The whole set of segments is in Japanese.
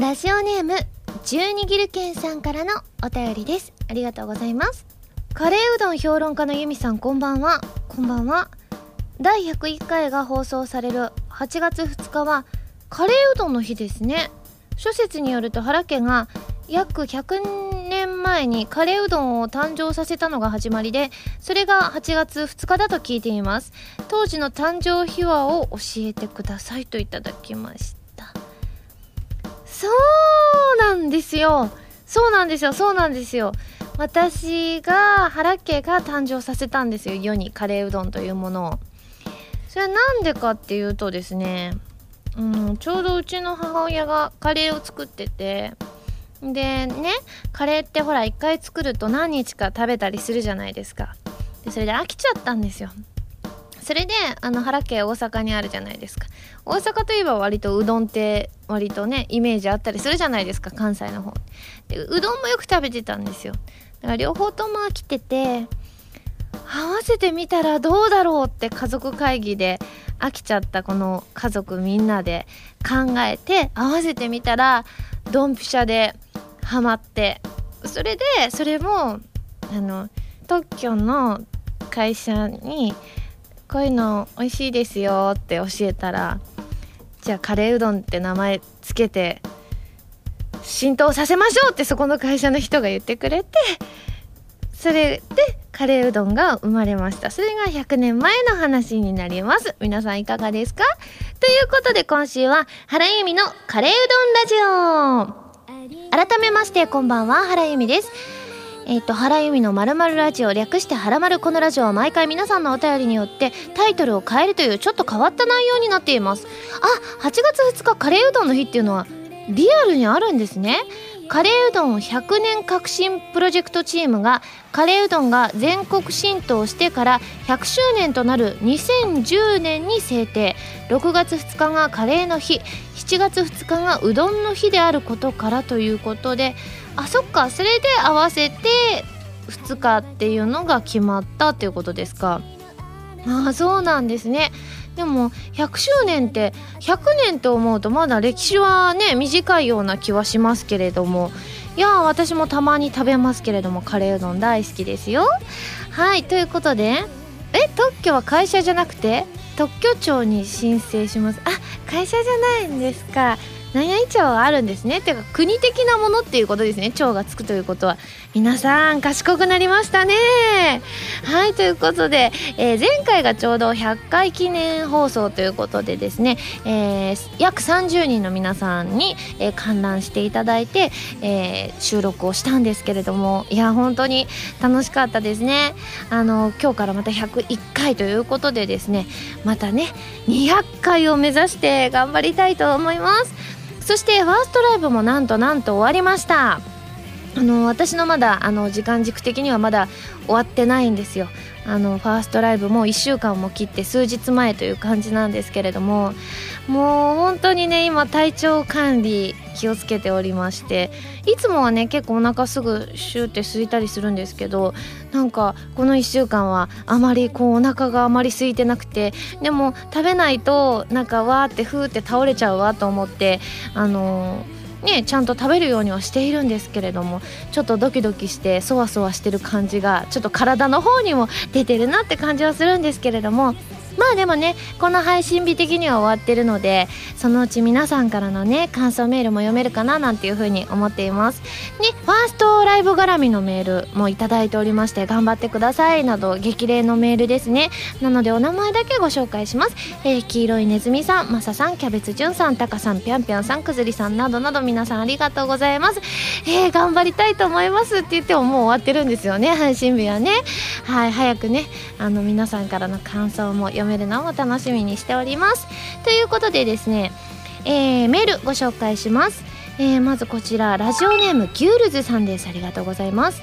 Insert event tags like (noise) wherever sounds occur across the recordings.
ラジオネーム十二ギルケンさんからのお便りです。ありがとうございます。カレーうどん評論家のユミさんこんばんは。こんばんは。第101回が放送される8月2日はカレーうどんの日ですね。諸説によると原家が約100年前にカレーうどんを誕生させたのが始まりでそれが8月2日だと聞いています。当時の誕生秘話を教えてくださいといただきました。そうなんですよ。そうなんですよ。そうなんですよ。私が原家が誕生させたんですよ。世にカレーうどんというものを。それは何でかっていうとですねうん、ちょうどうちの母親がカレーを作っててでねカレーってほら一回作ると何日か食べたりするじゃないですか。でそれで飽きちゃったんですよ。それであの原家大阪にあるじゃないですか。大阪といえば割とうどんって割とねイメージあったりするじゃないですか関西の方でうどんもよく食べてたんですよ。だから両方とも飽きてて合わせてみたらどうだろうって家族会議で飽きちゃったこの家族みんなで考えて合わせてみたらドンピシャでハマってそれでそれもあの特許の会社にこういうの美味しいですよって教えたらじゃあカレーうどんって名前つけて浸透させましょうってそこの会社の人が言ってくれてそれでカレーうどんが生まれました。それが100年前の話になります。皆さんいかがですか？ということで今週は原由美のカレーうどんラジオ。改めましてこんばんは原由美です。えっ、ー、と、原由美のまるまるラジオ、略してはらまるこのラジオは毎回皆さんのお便りによってタイトルを変えるというちょっと変わった内容になっています。あ、8月2日カレーうどんの日っていうのはリアルにあるんですね。カレーうどん100年革新プロジェクトチームがカレーうどんが全国浸透してから100周年となる2010年に制定6月2日がカレーの日7月2日がうどんの日であることからということであそっか。それで合わせて2日っていうのが決まったっていうことですか。ああそうなんですね。でも100周年って100年と思うとまだ歴史はね短いような気はしますけれども。いや私もたまに食べますけれどもカレーうどん大好きですよ。はいということでえ特許は会社じゃなくて？特許庁に申請します。あ会社じゃないんですか。何々町はあるんですね。ていうか国的なものっていうことですね。町がつくということは。皆さん賢くなりましたね。はいということで、えー、前回がちょうど100回記念放送ということでですね、えー、約30人の皆さんに、えー、観覧していただいて、え、収録をしたんですけれどもいや本当に楽しかったですね。あの今日からまた101回ということでですねまたね200回を目指して頑張りたいと思います。そしてファーストライブもなんとなんと終わりました。あの私のまだあの時間軸的にはまだ終わってないんですよ。あのファーストライブも1週間も切って数日前という感じなんですけれどももう本当にね今体調管理気をつけておりましていつもはね結構お腹すぐシューって空いたりするんですけどなんかこの1週間はあまりこうお腹があまり空いてなくてでも食べないとなんかわーってふーって倒れちゃうわと思ってあのーね、ちゃんと食べるようにはしているんですけれどもちょっとドキドキしてそわそわしてる感じがちょっと体の方にも出てるなって感じはするんですけれどもまあでもねこの配信日的には終わってるのでそのうち皆さんからのね感想メールも読めるかななんていうふうに思っています。ねファーストライブ絡みのメールもいただいておりまして頑張ってくださいなど激励のメールですね。なのでお名前だけご紹介します、えー、黄色いネズミさんマサさんキャベツじゅんさんタカさんぴょんぴょんさんくずりさんなどなど皆さんありがとうございます。えー、頑張りたいと思います。って言ってももう終わってるんですよね配信日はね。はい早くねあの皆さんからの感想も読めるのも楽しみにしております。ということでですね、えー、メールご紹介します、えー、まずこちらラジオネームギュールズさんです。ありがとうございます。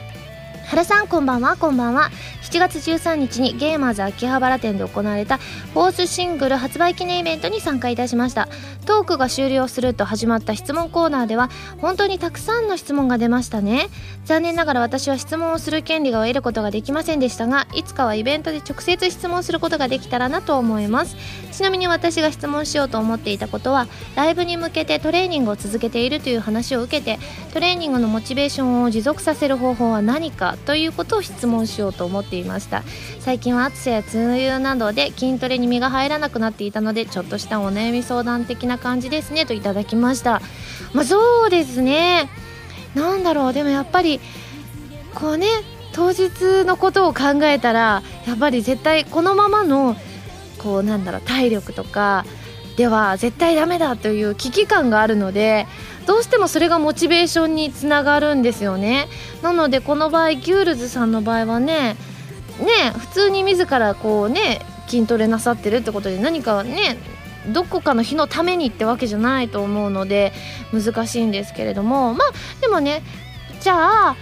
原さんこんばんはこんばんは。7月13日にゲーマーズ秋葉原店で行われたフォースシングル発売記念イベントに参加いたしました。トークが終了すると始まった質問コーナーでは本当にたくさんの質問が出ましたね。残念ながら私は質問をする権利が得ることができませんでしたがいつかはイベントで直接質問することができたらなと思います。ちなみに私が質問しようと思っていたことはライブに向けてトレーニングを続けているという話を受けてトレーニングのモチベーションを持続させる方法は何かということを質問しようと思ってていました。最近は暑さや梅雨などで筋トレに身が入らなくなっていたのでちょっとしたお悩み相談的な感じですねといただきました。まあそうですね。なんだろう。でもやっぱりこうね当日のことを考えたらやっぱり絶対このままのこうなんだろう体力とかでは絶対ダメだという危機感があるのでどうしてもそれがモチベーションにつながるんですよね。なのでこの場合ギュールズさんの場合はねね普通に自らこうね筋トレなさってるってことで何かねどこかの日のためにってわけじゃないと思うので難しいんですけれどもまあでもねじゃあ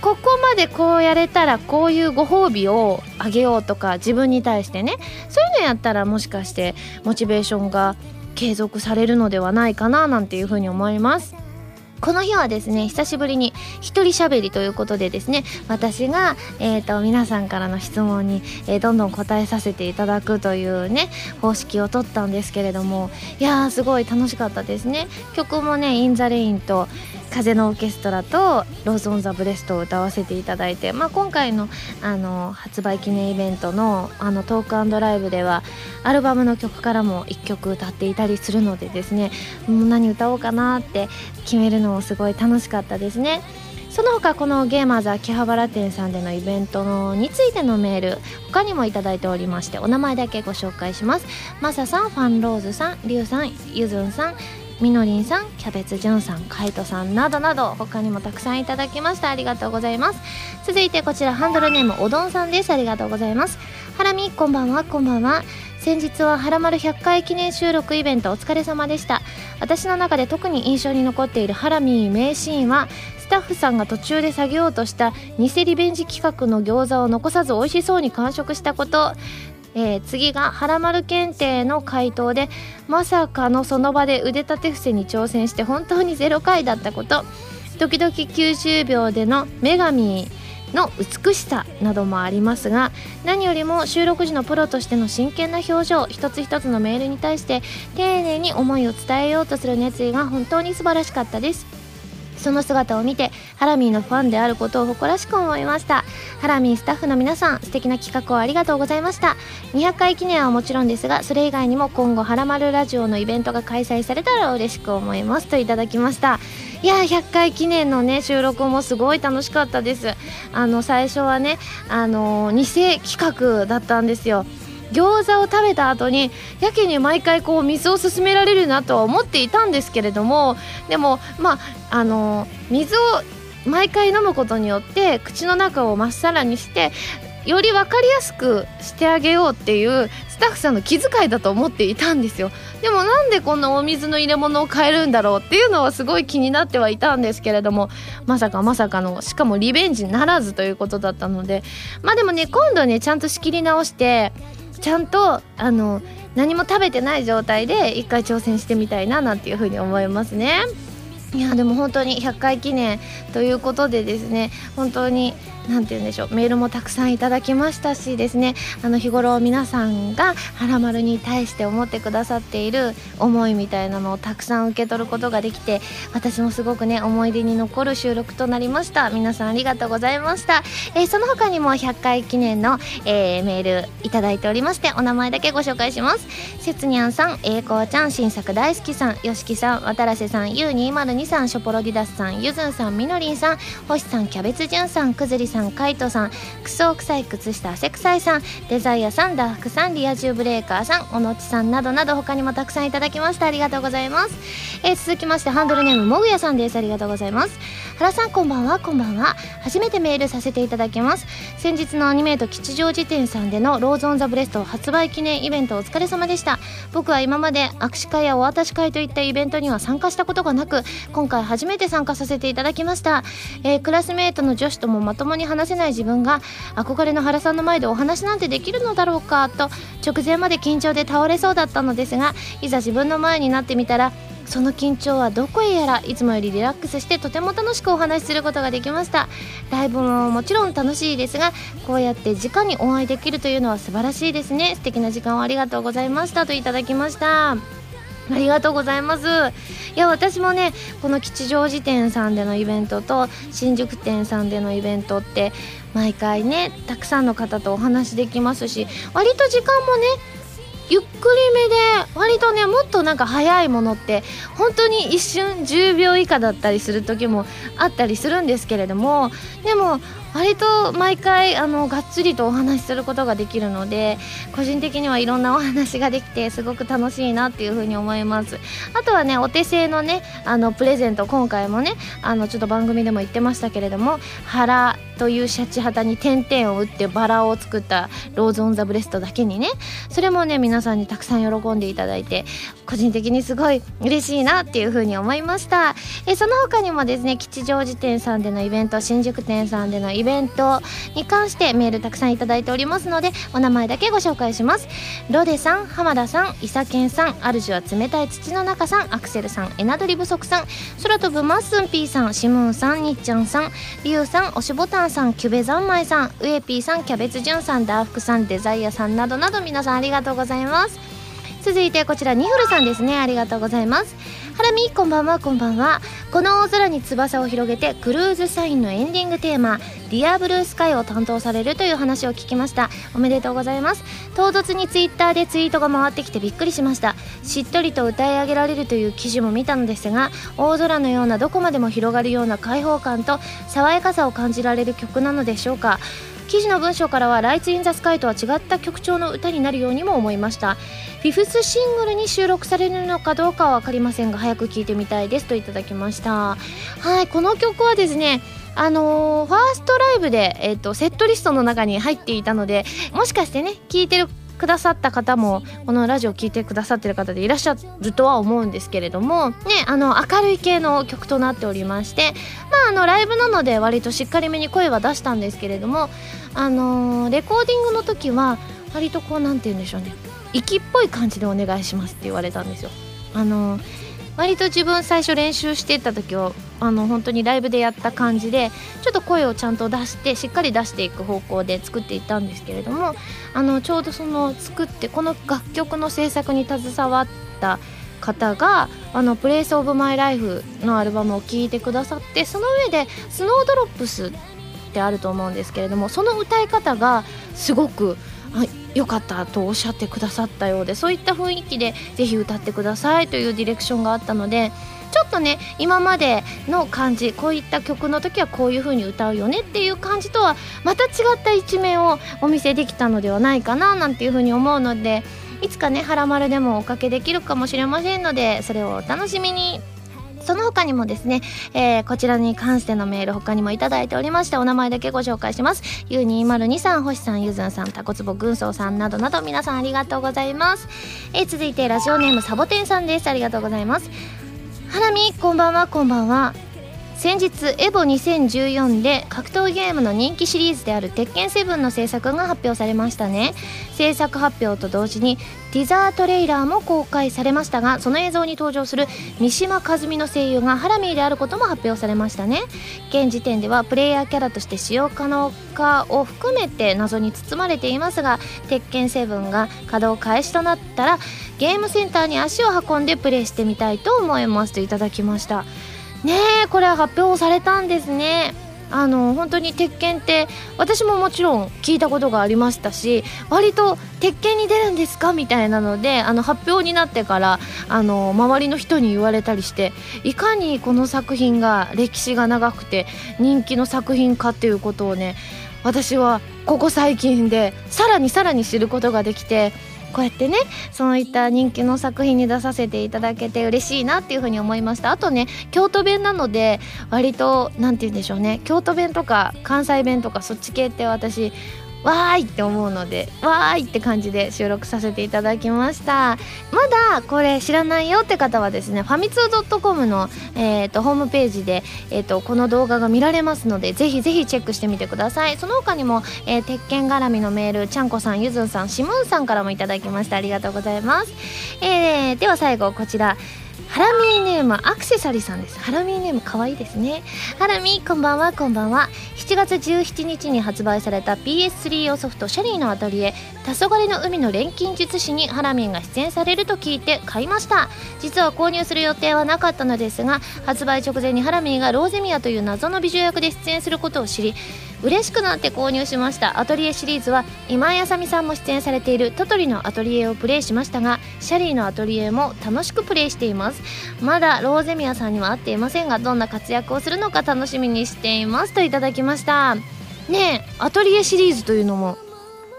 ここまでこうやれたらこういうご褒美をあげようとか自分に対してねそういうのやったらもしかしてモチベーションが継続されるのではないかななんていうふうに思います。この日はですね久しぶりに一人喋りということでですね私が、えーと、皆さんからの質問に、えー、どんどん答えさせていただくというね方式をとったんですけれどもいやーすごい楽しかったですね。曲もね「In the Rain」と風のオーケストラと Rose on the breast を歌わせていただいて、まあ、今回のあの発売記念イベントのあのトークライブではアルバムの曲からも1曲歌っていたりするのでですねもう何歌おうかなって決めるのもすごい楽しかったですね。その他このゲーマーズ秋葉原店さんでのイベントのについてのメール他にもいただいておりましてお名前だけご紹介しますマサさんファンローズさんリュウさんゆずんさんみのりんさんキャベツじゅんさんカイトさんなどなど他にもたくさんいただきました。ありがとうございます。続いてこちらハンドルネームおどんさんです。ありがとうございます。ハラミこんばんはこんばんは。先日ははらまる100回記念収録イベントお疲れ様でした。私の中で特に印象に残っているハラミー名シーンはスタッフさんが途中で下げようとした偽リベンジ企画の餃子を残さず美味しそうに完食したこと。えー、次がはらまる検定の回答でまさかのその場で腕立て伏せに挑戦して本当に0回だったこと。時々90秒での女神の美しさなどもありますが何よりも収録時のプロとしての真剣な表情一つ一つのメールに対して丁寧に思いを伝えようとする熱意が本当に素晴らしかったです。その姿を見てハラミーのファンであることを誇らしく思いました。ハラミースタッフの皆さん素敵な企画をありがとうございました。200回記念はもちろんですがそれ以外にも今後ハラマルラジオのイベントが開催されたら嬉しく思いますといただきました。いや100回記念のね収録もすごい楽しかったです。あの最初はねあの偽企画だったんですよ。餃子を食べた後にやけに毎回こう水を勧められるなとは思っていたんですけれどもでもまああの水を毎回飲むことによって口の中をまっさらにしてより分かりやすくしてあげようっていうスタッフさんの気遣いだと思っていたんですよ。でもなんでこんなお水の入れ物を変えるんだろうっていうのはすごい気になってはいたんですけれどもまさかまさかのしかもリベンジならずということだったので。まあでもね今度ねちゃんと仕切り直してちゃんとあの何も食べてない状態で一回挑戦してみたいななんていうふうに思いますね。いやでも本当に100回記念ということでですね本当に何て言うんでしょうメールもたくさんいただきましたしですねあの日頃皆さんが「はらまる」に対して思ってくださっている思いみたいなのをたくさん受け取ることができて私もすごくね思い出に残る収録となりました。皆さんありがとうございました、えー、その他にも100回記念の、えー、メールいただいておりましてお名前だけご紹介します。せつにゃんさんえいこうちゃん新作大好きさんよしきさん渡瀬さん U202 さんショポロディダスさんゆずんさんみのりんさん星さんキャベツじゅんさんくずりさんさんカイトさんクソ臭い靴下汗臭いさんデザイアさんダークさんリア充ブレーカーさんおのちさんなどなど他にもたくさんいただきました。ありがとうございます、えー、続きましてハンドルネームもぐやさんです。ありがとうございます。原さんこんばんは。こんばんは。初めてメールさせていただきます。先日のアニメイト吉祥寺店さんでの Rose on the breast 発売記念イベントお疲れ様でした。僕は今まで握手会やお渡し会といったイベントには参加したことがなく今回初めて参加させていただきました、えー、クラスメートの女子ともまともに話せない自分が憧れの原さんの前でお話なんてできるのだろうかと直前まで緊張で倒れそうだったのですがいざ自分の前になってみたらその緊張はどこへやらいつもよりリラックスしてとても楽しくお話しすることができました。ライブももちろん楽しいですがこうやって直にお会いできるというのは素晴らしいですね。素敵な時間をありがとうございました。といただきました。ありがとうございます。いや私もねこの吉祥寺店さんでのイベントと新宿店さんでのイベントって毎回ねたくさんの方とお話できますし割と時間もねゆっくりめで割とねもっとなんか早いものって本当に一瞬10秒以下だったりする時もあったりするんですけれどもでも割と毎回あのがっつりとお話しすることができるので個人的にはいろんなお話ができてすごく楽しいなっていうふうに思います。あとはねお手製のねあのプレゼント今回もねあのちょっと番組でも言ってましたけれども原というシャチハタに点々を打ってバラを作った Rose on the breast だけにねそれもね皆さんにたくさん喜んでいただいて個人的にすごい嬉しいなっていうふうに思いました。えその他にもですね吉祥寺店さんでのイベント新宿店さんでのイベントイベントに関してメールたくさんいただいておりますのでお名前だけご紹介します。ロデさん浜田さん伊佐健さん主は冷たい土の中さんアクセルさんエナドリ不足さん空飛ぶマッスンピーさんシムーンさんにっちゃんさんリュウさん押しボタンさんキュベ三昧さんウエピーさんキャベツジュンさんダーフクさんデザイアさんなどなど皆さんありがとうございます。続いてこちらニフルさんですね。ありがとうございます。ハラミこんばんは。こんばんは。この大空に翼を広げてクルーズサインのエンディングテーマ「ディアブルースカイを担当されるという話を聞きました。おめでとうございます。唐突にツイッターでツイートが回ってきてびっくりしました。しっとりと歌い上げられるという記事も見たのですが大空のようなどこまでも広がるような開放感と爽やかさを感じられる曲なのでしょうか。記事の文章からは「ライツ・イン・ザ・スカイ」とは違った曲調の歌になるようにも思いました。フィフスシングルに収録されるのかどうかは分かりませんが早く聴いてみたいですといただきました。はいこの曲はですねあのー、ファーストライブで、えーと、セットリストの中に入っていたのでもしかしてね聴いてるくださった方もこのラジオ聴いてくださってる方でいらっしゃるとは思うんですけれどもねあの明るい系の曲となっておりましてまああのライブなので割としっかりめに声は出したんですけれどもあの、レコーディングの時は割とこう何て言うんでしょうね。息っぽい感じでお願いしますって言われたんですよ。あのー割と自分最初練習してた時をあの本当にライブでやった感じでちょっと声をちゃんと出してしっかり出していく方向で作っていたんですけれどもあのちょうどその作ってこの楽曲の制作に携わった方があの「プレイス・オブ・マイ・ライフ」のアルバムを聴いてくださってその上で「スノードロップス」ってあると思うんですけれどもその歌い方がすごく良かったとおっしゃってくださったようでそういった雰囲気でぜひ歌ってくださいというディレクションがあったのでちょっとね今までの感じこういった曲の時はこういう風に歌うよねっていう感じとはまた違った一面をお見せできたのではないかななんていう風に思うのでいつかね「はらまる」でもおかけできるかもしれませんのでそれをお楽しみに。その他にもですね、えー、こちらに関してのメール他にもいただいておりましてお名前だけご紹介します。U202 さん星さんゆずんさんたこつぼ軍曹さんなどなど皆さんありがとうございます、えー、続いてラジオネームサボテンさんです。ありがとうございます。ハラミこんばんはこんばんは。先日エボ2014で格闘ゲームの人気シリーズである鉄拳7の制作が発表されましたね。制作発表と同時にティザートレーラーも公開されましたがその映像に登場する三島和美の声優がハラミーであることも発表されましたね。現時点ではプレイヤーキャラとして使用可能かを含めて謎に包まれていますが鉄拳7が稼働開始となったらゲームセンターに足を運んでプレイしてみたいと思いますといただきました。ねえこれは発表されたんですね。あの本当に鉄拳って私ももちろん聞いたことがありましたし割と鉄拳に出るんですか？みたいなのであの発表になってからあの周りの人に言われたりしていかにこの作品が歴史が長くて人気の作品かっていうことをね私はここ最近でさらにさらに知ることができてこうやってねそういった人気の作品に出させていただけて嬉しいなっていうふうに思いました。あとね京都弁なので割と何て言うんでしょうね。京都弁とか関西弁とかそっち系って私わーいって思うのでわーいって感じで収録させていただきました。まだこれ知らないよって方はですねファミツー .com の、えーと、ホームページで、えーと、この動画が見られますのでぜひぜひチェックしてみてください。その他にも、えー、鉄拳絡みのメールちゃんこさんゆずんさんしむんさんからもいただきましたありがとうございます、えー、では最後こちら。ハラミーネームアクセサリーさんです。ハラミーネーム可愛いですね。ハラミーこんばんはこんばんは。7月17日に発売された PS3 用ソフトシャリーのアトリエ「黄昏の海の錬金術師」にハラミーが出演されると聞いて買いました。実は購入する予定はなかったのですが発売直前にハラミーがローゼミアという謎の美女役で出演することを知り嬉しくなって購入しました。アトリエシリーズは今井あさみさんも出演されているトトリのアトリエをプレイしましたがシャリーのアトリエも楽しくプレイしています。まだローゼミアさんには会っていませんがどんな活躍をするのか楽しみにしています。といただきました。ねえアトリエシリーズというのも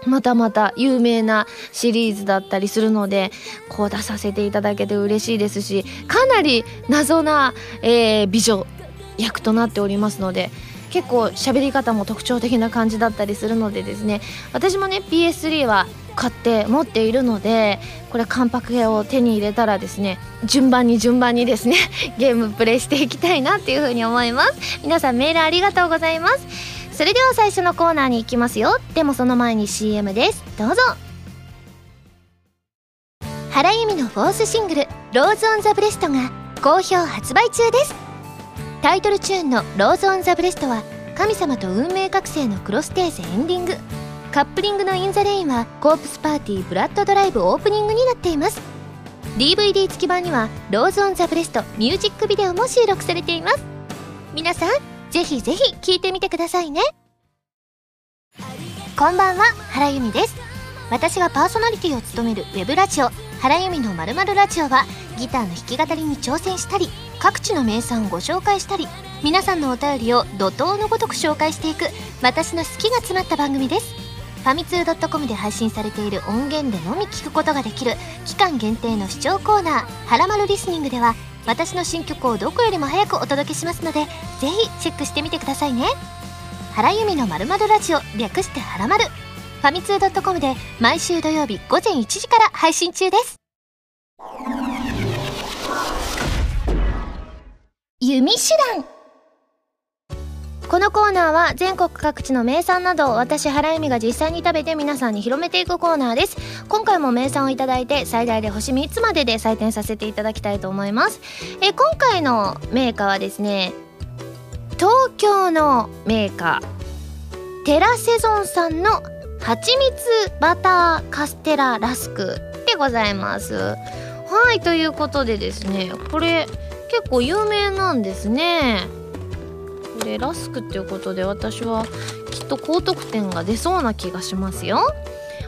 またまた有名なシリーズだったりするのでこう出させていただけて嬉しいですしかなり謎な、えー、美女役となっておりますので結構喋り方も特徴的な感じだったりするのでですね私もね PS3 は買って持っているのでこれカンパケを手に入れたらですね順番に順番にですね (laughs) ゲームプレイしていきたいなっていうふうに思います。皆さんメールありがとうございます。それでは最初のコーナーに行きますよ。でもその前に CM です。どうぞ。原由実のフォースシングル「Rose on the breast」が好評発売中です。タイトルチューンの「Rose on the breast」は神様と運命覚醒のクロステーゼエンディング。カップリングの「In the Rain」はコープスパーティーブラッドドライブオープニングになっています。DVD 付き版には「Rose on the breast」ミュージックビデオも収録されています。皆さんぜひぜひ聴いてみてくださいね。こんばんは原由美です。私がパーソナリティを務めるウェブラジオ「原由美のまるラジオ」はギターの弾き語りに挑戦したり各地の名産をご紹介したり皆さんのお便りを怒涛のごとく紹介していく私の好きが詰まった番組です。ファミツー .com で配信されている音源でのみ聞くことができる期間限定の視聴コーナー「はらまるリスニング」では私の新曲をどこよりも早くお届けしますのでぜひチェックしてみてくださいね。原由美のまるまるラジオ略してはらまるファミツー .com で毎週土曜日午前1時から配信中です。弓手段。このコーナーは全国各地の名産などを私原由美が実際に食べて皆さんに広めていくコーナーです。今回も名産をいただいて最大で星3つまでで採点させていただきたいと思います。え今回のメーカーはですね東京のメーカーテラセゾンさんの蜂蜜バターカステララスクでございます。はいということでですねこれ結構有名なんですね。これラスクっていうことで私はきっと高得点が出そうな気がしますよ。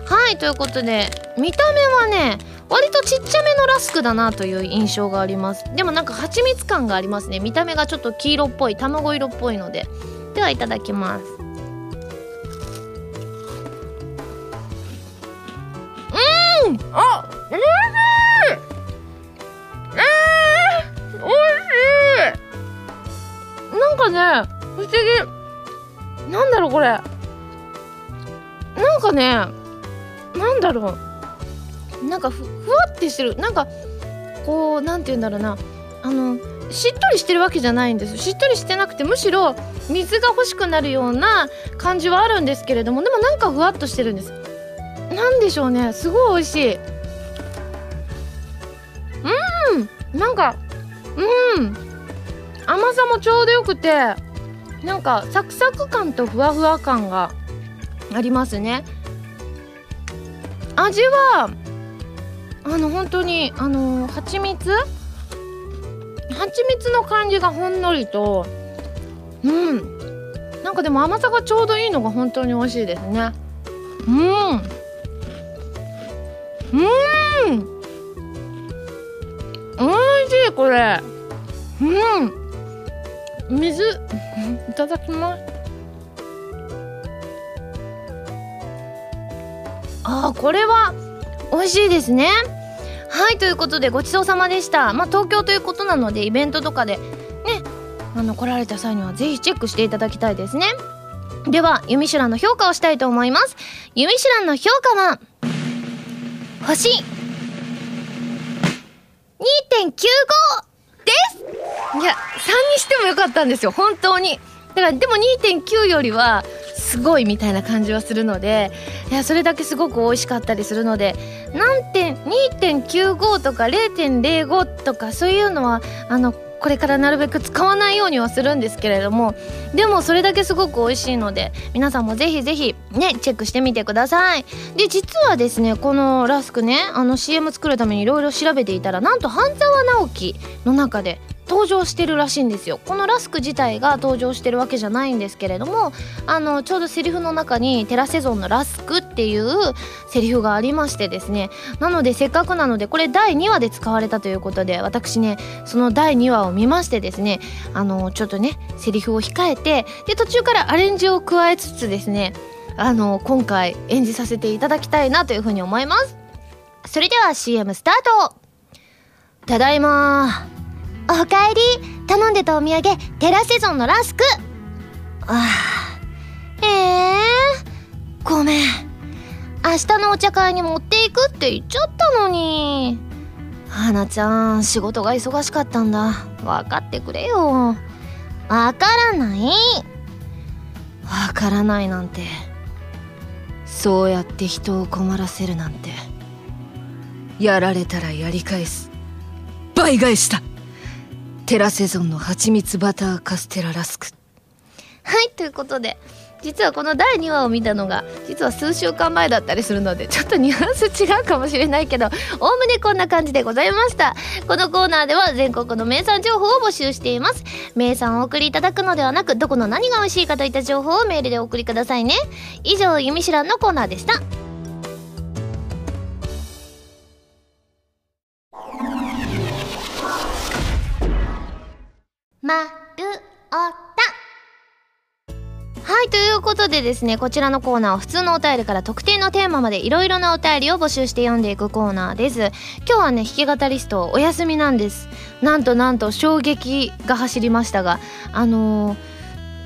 はいということで見た目はね割とちっちゃめのラスクだなという印象があります。でもなんか蜂蜜感がありますね。見た目がちょっと黄色っぽい卵色っぽいので。ではいただきます。うん！あおいなんかね不思議。なんだろうこれ。なんかねなんだろう。なんかふわってしてる。なんかこうなんて言うんだろうな。あのしっとりしてるわけじゃないんです。しっとりしてなくてむしろ水が欲しくなるような感じはあるんですけれどもでもなんかふわっとしてるんです。なんでしょうね。すごい美味しい。うん。なんかうん。甘さもちょうどよくてなんかサクサク感とふわふわ感がありますね。味はあの本当にあの蜂蜜？蜂蜜の感じがほんのりとうん。なんかでも甘さがちょうどいいのが本当に美味しいですね。うん。うん。美味しいこれ。うん。水いただきます。あーこれは美味しいですね。はいということでごちそうさまでした。まあ東京ということなのでイベントとかでねあの来られた際にはぜひチェックしていただきたいですね。では、ユミシュランの評価をしたいと思います。ユミシュランの評価は、星2.95です。いや、3にしてもよかったんですよ、本当に。だから、でも2.9よりは、すごいみたいな感じはするのでいやそれだけすごく美味しかったりするので何点2.95とか0.05とかそういうのはあのこれからなるべく使わないようにはするんですけれどもでもそれだけすごく美味しいので皆さんもぜひぜひねチェックしてみてくださいで実はですねこのラスクねあの CM 作るためにいろいろ調べていたらなんと半沢直樹の中で登場してるらしいんですよ。このラスク自体が登場してるわけじゃないんですけれどもあのちょうどセリフの中にテラセゾンのラスクっていうセリフがありましてですね。なのでせっかくなのでこれ第2話で使われたということで私ねその第2話を見ましてですねあのちょっとねセリフを控えてで途中からアレンジを加えつつですねあの今回演じさせていただきたいなというふうに思います。それでは CM スタート!ただいまおかえり。頼んでたお土産テラセゾンのラスク。ああ。ええ。ー、ごめん。明日のお茶会に持っていくって言っちゃったのに。花ちゃん仕事が忙しかったんだ。分かってくれよ。わからない。わからないなんて。そうやって人を困らせるなんて。やられたらやり返す。倍返しだテラセゾンの蜂蜜バターカステララスクはいということで実はこの第2話を見たのが実は数週間前だったりするのでちょっとニュアンス違うかもしれないけどおおむねこんな感じでございました。このコーナーでは全国の名産情報を募集しています。名産をお送りいただくのではなくどこの何が美味しいかといった情報をメールでお送りくださいね。以上「ゆみしらん」のコーナーでした。まるおたはい、ということでですね、こちらのコーナーは普通のお便りから特定のテーマまでいろいろなお便りを募集して読んでいくコーナーです。今日はね、弾き語りストお休みなんです。なんとなんと衝撃が走りましたが、あの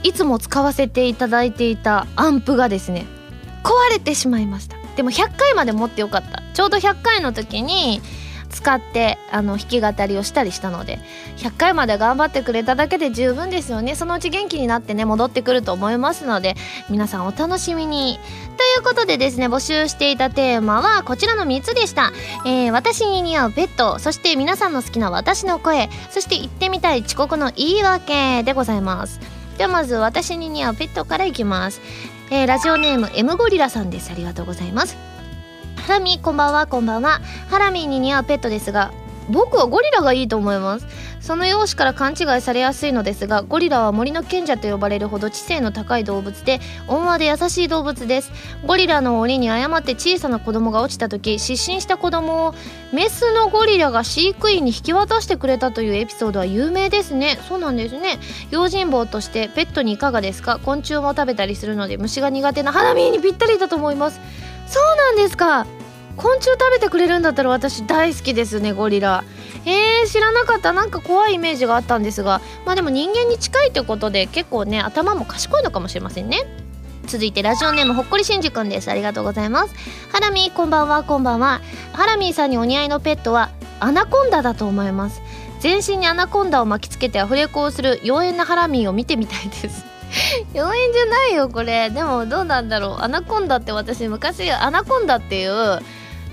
ー、いつも使わせていただいていたアンプがですね、壊れてしまいました。でも100回まで持ってよかった。ちょうど100回の時に、使ってあの弾き語りをしたりしたので100回まで頑張ってくれただけで十分ですよね。そのうち元気になってね戻ってくると思いますので皆さんお楽しみに。ということでですね募集していたテーマはこちらの3つでした、えー、私に似合うペットそして皆さんの好きな私の声そして言ってみたい遅刻の言い訳でございます。ではまず私に似合うペットからいきます、えー、ラジオネーム M ゴリラさんです。ありがとうございます。ハラミこんばんはこんばんは。ハラミーに似合うペットですが僕はゴリラがいいと思います。その容姿から勘違いされやすいのですがゴリラは森の賢者と呼ばれるほど知性の高い動物で温和で優しい動物です。ゴリラの檻に誤って小さな子供が落ちた時失神した子供をメスのゴリラが飼育員に引き渡してくれたというエピソードは有名ですね。そうなんですね。用心棒としてペットにいかがですか？昆虫も食べたりするので虫が苦手なハラミーにぴったりだと思います。そうなんですか？昆虫食べてくれるんだったら私大好きですねゴリラ。えー、知らなかった。なんか怖いイメージがあったんですが。まあでも人間に近いってことで結構ね頭も賢いのかもしれませんね。続いてラジオネームほっこりしんじくんです。ありがとうございます。ハラミーこんばんは。こんばんは。ハラミーさんにお似合いのペットはアナコンダだと思います。全身にアナコンダを巻きつけてアフレコをする妖艶なハラミーを見てみたいです。(laughs) 妖艶じゃないよこれ。でもどうなんだろう。アナコンダって私昔アナコンダっていう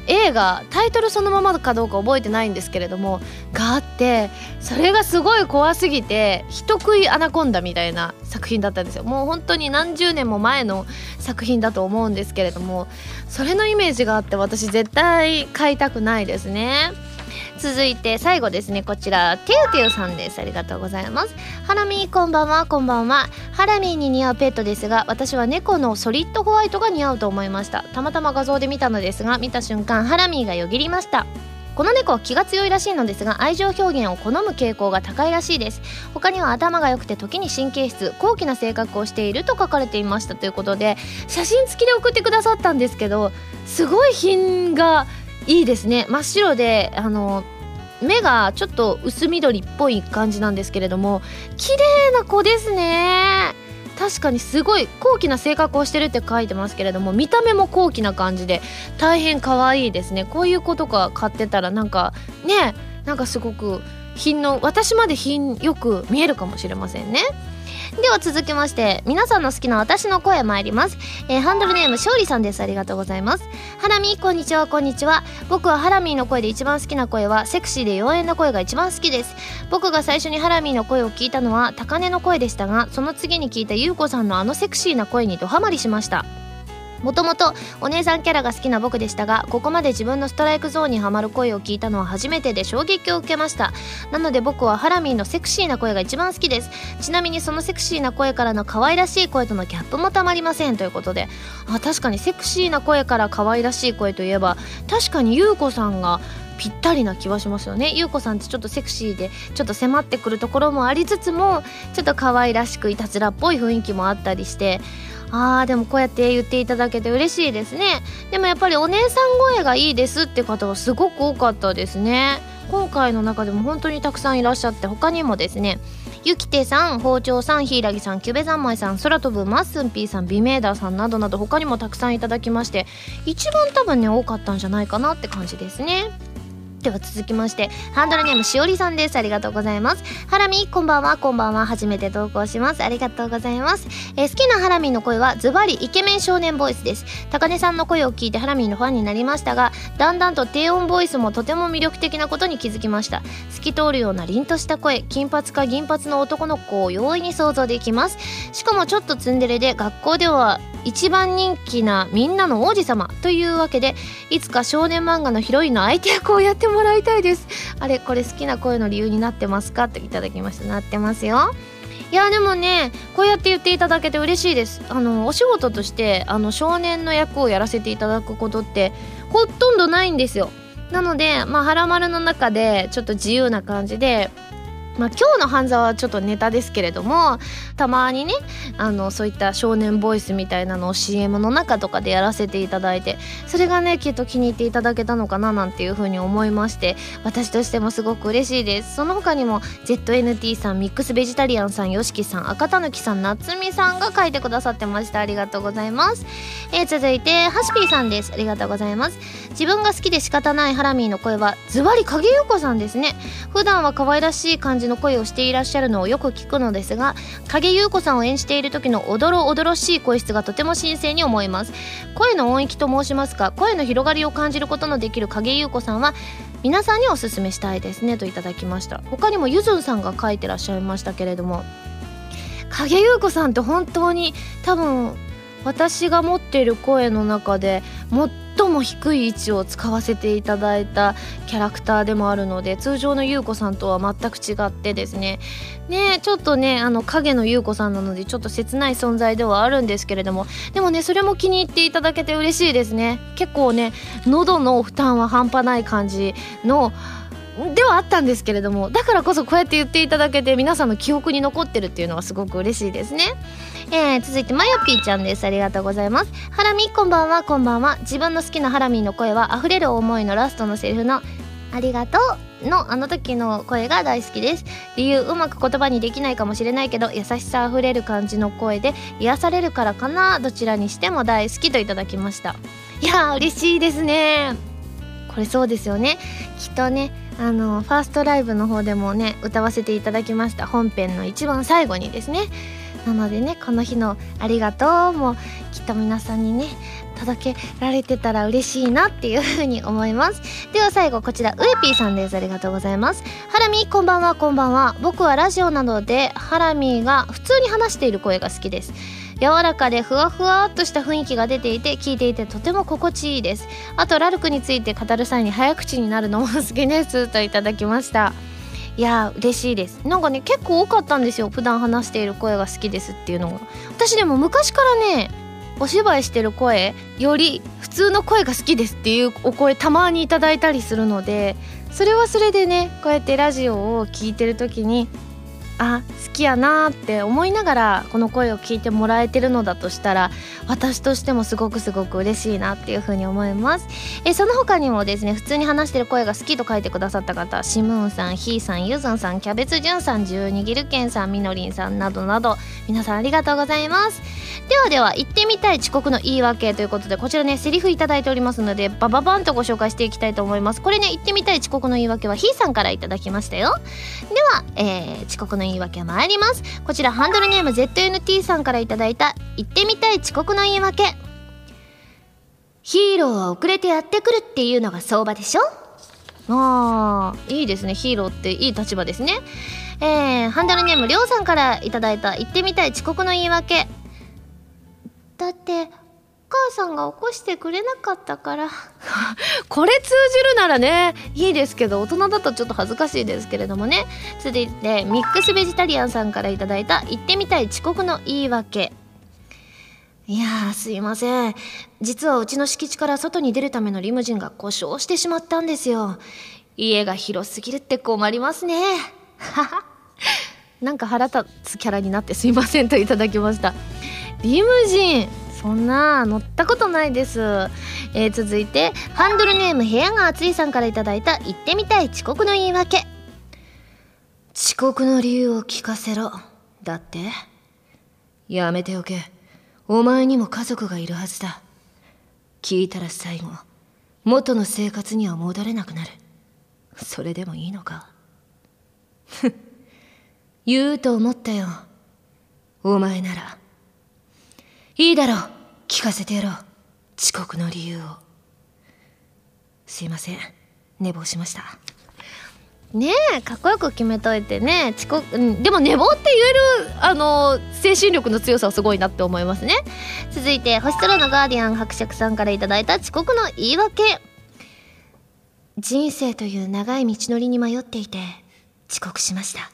映画タイトルそのままかどうか覚えてないんですけれどもがあってそれがすごい怖すぎて人食いアナコンダみたいな作品だったんですよ。もう本当に何十年も前の作品だと思うんですけれどもそれのイメージがあって私絶対買いたくないですね。続いて最後ですね。こちらテウテウさんです。ありがとうございます。ハラミーこんばんは。こんばんは。ハラミーに似合うペットですが私は猫のソリッドホワイトが似合うと思いました。たまたま画像で見たのですが見た瞬間ハラミーがよぎりました。この猫は気が強いらしいのですが愛情表現を好む傾向が高いらしいです。他には頭が良くて時に神経質高貴な性格をしていると書かれていましたということで写真付きで送ってくださったんですけどすごい品がいいですね。真っ白であの目がちょっと薄緑っぽい感じなんですけれども綺麗な子ですね。確かにすごい高貴な性格をしてるって書いてますけれども見た目も高貴な感じで大変可愛いですね。こういう子とか買ってたらなんかねなんかすごく品の私まで品よく見えるかもしれませんね。では続きまして皆さんの好きな私の声参ります、えー、ハンドルネーム勝利さんです。ありがとうございます。ハラミこんにちはこんにちは。僕はハラミーの声で一番好きな声はセクシーで妖艶な声が一番好きです。僕が最初にハラミーの声を聞いたのは高根の声でしたがその次に聞いた優子さんのあのセクシーな声にドハマりしました。もともとお姉さんキャラが好きな僕でしたがここまで自分のストライクゾーンにはまる声を聞いたのは初めてで衝撃を受けました。なので僕はハラミーのセクシーな声が一番好きです。ちなみにそのセクシーな声からの可愛らしい声とのギャップもたまりません。ということであ確かにセクシーな声から可愛らしい声といえば確かに優子さんがぴったりな気はしますよね。優子さんってちょっとセクシーでちょっと迫ってくるところもありつつもちょっと可愛らしくいたずらっぽい雰囲気もあったりしてあーでもこうやって言っていただけて嬉しいですね。でもやっぱりお姉さん声がいいですって方はすごく多かったですね。今回の中でも本当にたくさんいらっしゃって他にもですね。ゆきてさん、包丁さん、ひいらぎさん、キュベ三昧さん、空飛ぶマッスンピーさん、ビメーダーさんなどなど他にもたくさんいただきまして一番多分ね多かったんじゃないかなって感じですね。では続きましてハンドルネームしおりさんです。ありがとうございます。ハラミこんばんは。こんばんは。初めて投稿します。ありがとうございます、えー、好きなハラミの声はズバリイケメン少年ボイスです。高根さんの声を聞いてハラミのファンになりましたがだんだんと低音ボイスもとても魅力的なことに気づきました。透き通るような凛とした声金髪か銀髪の男の子を容易に想像できます。しかもちょっとツンデレで学校では一番人気なみんなの王子様というわけでいつか少年漫画のヒロインの相手役をやってももらいたいです。あれこれ好きな声の理由になってますか？っていただきました。なってますよ。いやでもねこうやって言っていただけて嬉しいです。あのお仕事としてあの少年の役をやらせていただくことってほとんどないんですよ。なのでまあ「はらまる」の中でちょっと自由な感じでまあ、今日の半沢はちょっとネタですけれどもたまにねあのそういった少年ボイスみたいなのを CM の中とかでやらせていただいてそれがねきっと気に入っていただけたのかななんていうふうに思いまして私としてもすごく嬉しいです。その他にも ZNT さんミックスベジタリアンさん YOSHIKI さん赤たぬきさん夏美さんが書いてくださってましたありがとうございます、えー、続いてハシピーさんです。ありがとうございます。自分が好きで仕方ないハラミーの声はズバリ影優子さんですね。普段は可愛らしい感じの声をしていらっしゃるのをよく聞くのですが影優子さんを演じている時のおどろおどろしい声質がとても新鮮に思います。声の音域と申しますか声の広がりを感じることのできる影優子さんは皆さんにおすすめしたいですねといただきました。他にもゆずんさんが書いてらっしゃいましたけれども影優子さんって本当に多分私が持っている声の中で最も低い位置を使わせていただいたキャラクターでもあるので通常の優子さんとは全く違ってですね。ねちょっとねあの影の優子さんなのでちょっと切ない存在ではあるんですけれども。でもねそれも気に入っていただけて嬉しいですね。結構ね喉の負担は半端ない感じのではあったんですけれどもだからこそこうやって言っていただけて皆さんの記憶に残ってるっていうのはすごく嬉しいですね。えー、続いてまよぴーちゃんです。ありがとうございます。ハラミこんばんは。こんばんは。自分の好きなハラミーの声は溢れる思いのラストのセリフのありがとうのあの時の声が大好きです。理由うまく言葉にできないかもしれないけど優しさあふれる感じの声で癒されるからかな。どちらにしても大好きといただきました。いやー嬉しいですね。これそうですよね。きっとねあのファーストライブの方でもね歌わせていただきました。本編の一番最後にですね。なのでねこの日の「ありがとう」もきっと皆さんにね届けられてたら嬉しいなっていうふうに思います。では最後こちらウエピーさんです。ありがとうございます。ハラミこんばんはこんばんは。僕はラジオなどでハラミが普通に話している声が好きです。柔らかでふわふわっとした雰囲気が出ていて聞いていてとても心地いいです。あとラルクについて語る際に早口になるのも好きですといただきました。いや嬉しいです。なんかね結構多かったんですよ。普段話している声が好きですっていうのが。私でも昔からねお芝居してる声より普通の声が好きですっていうお声たまにいただいたりするのでそれはそれでねこうやってラジオを聴いてる時にあ好きやなって思いながらこの声を聞いてもらえてるのだとしたら私としてもすごくすごく嬉しいなっていうふうに思います。えその他にもですね普通に話してる声が好きと書いてくださった方シムーンさんヒーさんユズンさんキャベツジュンさん十二ギルケンさんみのりんさんなどなど皆さんありがとうございます。ではでは行ってみたい遅刻の言い訳ということでこちらねセリフいただいておりますのでバババンとご紹介していきたいと思います。これね行ってみたい遅刻の言い訳はヒーさんからいただきましたよ。では、えー、遅刻の言い言い訳参ります。こちらハンドルネーム ZNT さんからいただいた行ってみたい遅刻の言い訳。ヒーローは遅れてやってくるっていうのが相場でしょ？あーいいですね。ヒーローっていい立場ですね。えー、ハンドルネームりょうさんからいただいた行ってみたい遅刻の言い訳。だって母さんが起こしてくれなかったから。(laughs) これ通じるならねいいですけど大人だとちょっと恥ずかしいですけれどもね。続いてミックスベジタリアンさんから頂いた行ってみたい遅刻の言い訳。いやーすいません。実はうちの敷地から外に出るためのリムジンが故障してしまったんですよ。家が広すぎるって困りますね。は (laughs) はなんか腹立つキャラになってすいませんといただきました。リムジン。そんな乗ったことないです、えー、続いてハンドルネーム部屋が暑いさんから頂いた行ってみたい遅刻の言い訳。遅刻の理由を聞かせろ。だってやめておけ。お前にも家族がいるはずだ。聞いたら最後元の生活には戻れなくなる。それでもいいのか。言うと思ったよ。お前なら。いいだろう。聞かせてやろう。遅刻の理由を。すいません。寝坊しました。ねえかっこよく決めといてね。遅刻、うん、でも寝坊って言えるあの精神力の強さはすごいなって思いますね。続いて星空のガーディアン伯爵さんから頂いた遅刻の言い訳。人生という長い道のりに迷っていて遅刻しました。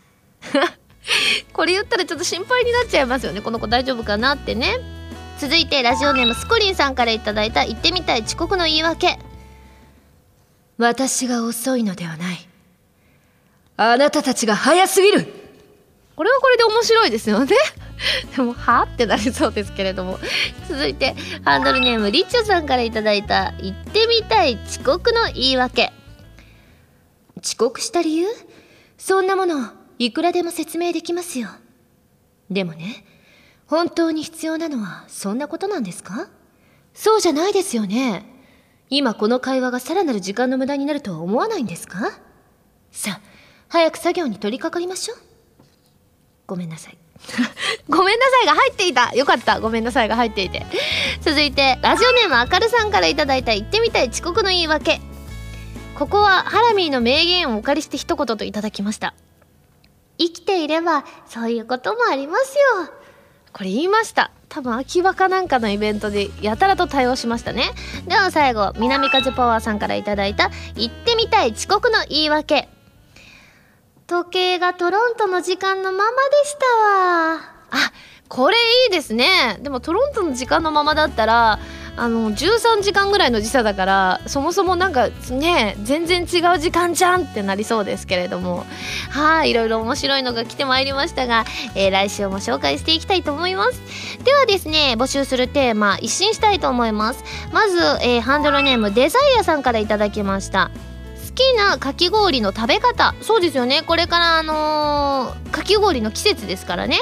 (laughs) (laughs) これ言ったらちょっと心配になっちゃいますよね。この子大丈夫かなってね続いてラジオネームスコリンさんから頂いた行ってみたい遅刻の言い訳。私が遅いのではない。あなたたちが早すぎる。これはこれで面白いですよね。(laughs) でもはってなりそうですけれども。続いてハンドルネームリッチョさんから頂いた行ってみたい遅刻の言い訳。遅刻した理由？そんなものいくらでも説明できますよ。でもね本当に必要なのはそんなことなんですか？そうじゃないですよね。今この会話がさらなる時間の無駄になるとは思わないんですか？さあ、早く作業に取り掛かりましょう。ごめんなさい。(laughs) ごめんなさいが入っていたよかったごめんなさいが入っていて。続いて、ラジオネームあかるさんから頂いた言ってみたい遅刻の言い訳。ここはハラミーの名言をお借りして一言といただきました。生きていればそういうこともありますよ。これ言いました。多分秋葉かなんかのイベントでやたらと対応しましたね。では最後南風パワーさんから頂いた行ってみたい遅刻の言い訳。時計がトロントの時間のままでしたわ。あこれいいですね。でもトロントの時間のままだったらあの13時間ぐらいの時差だからそもそもなんかね全然違う時間じゃんってなりそうですけれども。はいいろいろ面白いのが来てまいりましたが、えー、来週も紹介していきたいと思います。ではですね募集するテーマ一新したいと思います。まず、えー、ハンドルネームデザイアさんから頂きました。好きなかき氷の食べ方。そうですよね。これからあのー、かき氷の季節ですからね。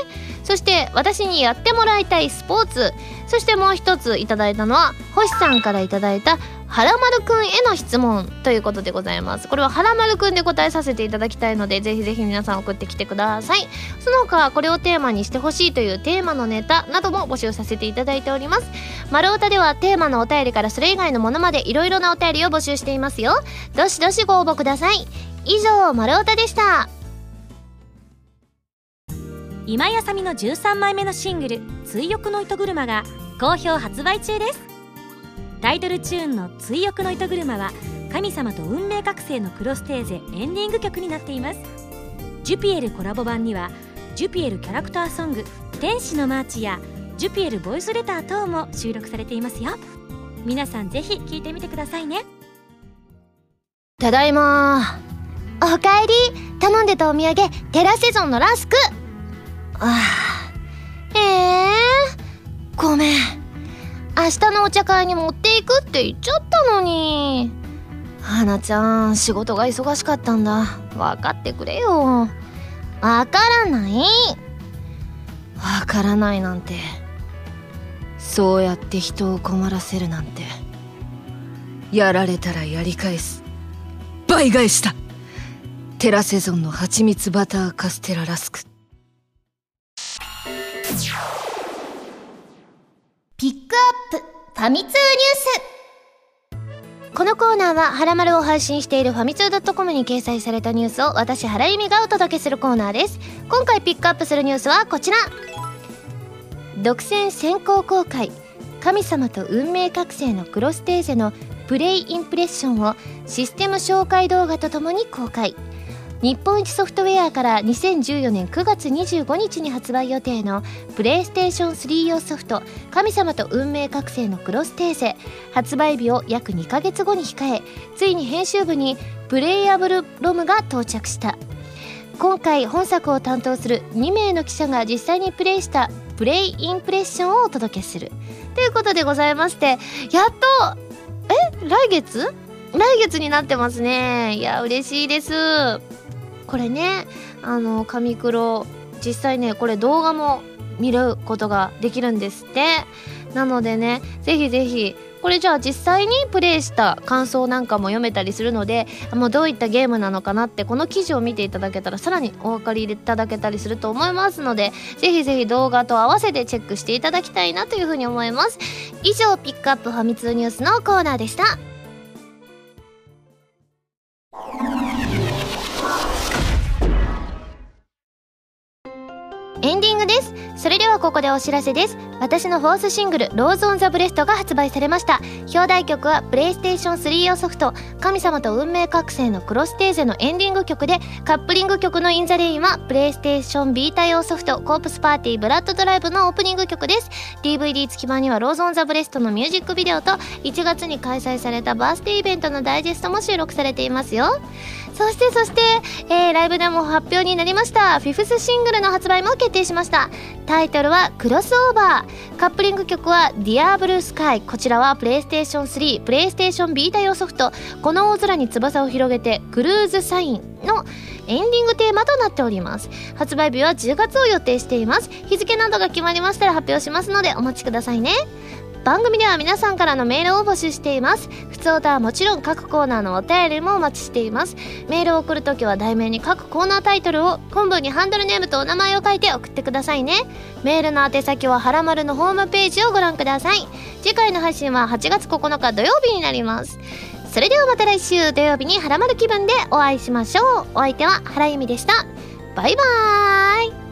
そして私にやってもらいたいスポーツ。そしてもう一ついただいたのは星さんからいただいたはらまるくんへの質問ということでございます。これははらまるくんで答えさせていただきたいのでぜひぜひ皆さん送ってきてください。その他これをテーマにしてほしいというテーマのネタなども募集させていただいております。丸太ではテーマのお便りからそれ以外のものまでいろいろなお便りを募集していますよ。どしどしご応募ください。以上丸太でした。今やさみの13枚目のシングル「追憶の糸車」が好評発売中です。タイトルチューンの「追憶の糸車」は神様と運命覚醒のクロステーゼエンディング曲になっています。ジュピエルコラボ版にはジュピエルキャラクターソング「天使のマーチ」やジュピエルボイスレター等も収録されていますよ。皆さんぜひ聴いてみてくださいね。ただいまおかえり。頼んでたお土産テラセゾンのラスク。ああへえごめん。明日のお茶会に持っていくって言っちゃったのに。花ちゃん仕事が忙しかったんだ。分かってくれよ。わからない。わからないなんて。そうやって人を困らせるなんて。やられたらやり返す。倍返しだテラセゾンの蜂蜜バターカステララスクピックアップファミ通ニュース。このコーナーは「はらまる」を配信しているファミツー .com に掲載されたニュースを私原由美がお届けするコーナーです。今回ピックアップするニュースはこちら。独占先行公開。神様と運命覚醒のクロステーゼのプレイインプレッションをシステム紹介動画とともに公開。日本一ソフトウェアから2014年9月25日に発売予定のプレイステーション3用ソフト「神様と運命覚醒のクロステーゼ」発売日を約2ヶ月後に控えついに編集部にプレイアブルロムが到着した。今回本作を担当する2名の記者が実際にプレイしたプレイインプレッションをお届けする。ということでございましてやっとえ来月？来月になってますね。いや嬉しいです。これねあの紙黒実際ねこれ動画も見ることができるんですって。なのでねぜひぜひこれじゃあ実際にプレイした感想なんかも読めたりするのでもうどういったゲームなのかなってこの記事を見ていただけたらさらにお分かりいただけたりすると思いますのでぜひぜひ動画と合わせてチェックしていただきたいなというふうに思います。以上ピックアップファミ通ニュースのコーナーでした。エンディングです。それではここでお知らせです。私のフォースシングル「Rose on the breast」が発売されました。表題曲はプレイステーション3用ソフト「神様と運命覚醒のクロステーゼ」のエンディング曲でカップリング曲の「In the Rain」はプレイステーションビータ用ソフト「コープス・パーティー・ブラッド・ドライブ」のオープニング曲です。DVD 付き版には「Rose on the breast」のミュージックビデオと1月に開催されたバースデーイベントのダイジェストも収録されていますよ。そしてそして、えー、ライブでも発表になりましたフィフスシングルの発売も決定しました。タイトルはクロスオーバー。カップリング曲はディアブルースカイ。こちらはプレイステーション3プレイステーションビータ用ソフト。この大空に翼を広げてクルーズサインのエンディングテーマとなっております。発売日は10月を予定しています。日付などが決まりましたら発表しますのでお待ちくださいね。番組では皆さんからのメールを募集しています。普通歌はもちろん各コーナーのお便りもお待ちしています。メールを送るときは題名に各コーナータイトルを本文にハンドルネームとお名前を書いて送ってくださいね。メールの宛先ははらまるのホームページをご覧ください。次回の配信は8月9日土曜日になります。それではまた来週土曜日にはらまる気分でお会いしましょう。お相手は原由美でした。バイバーイ。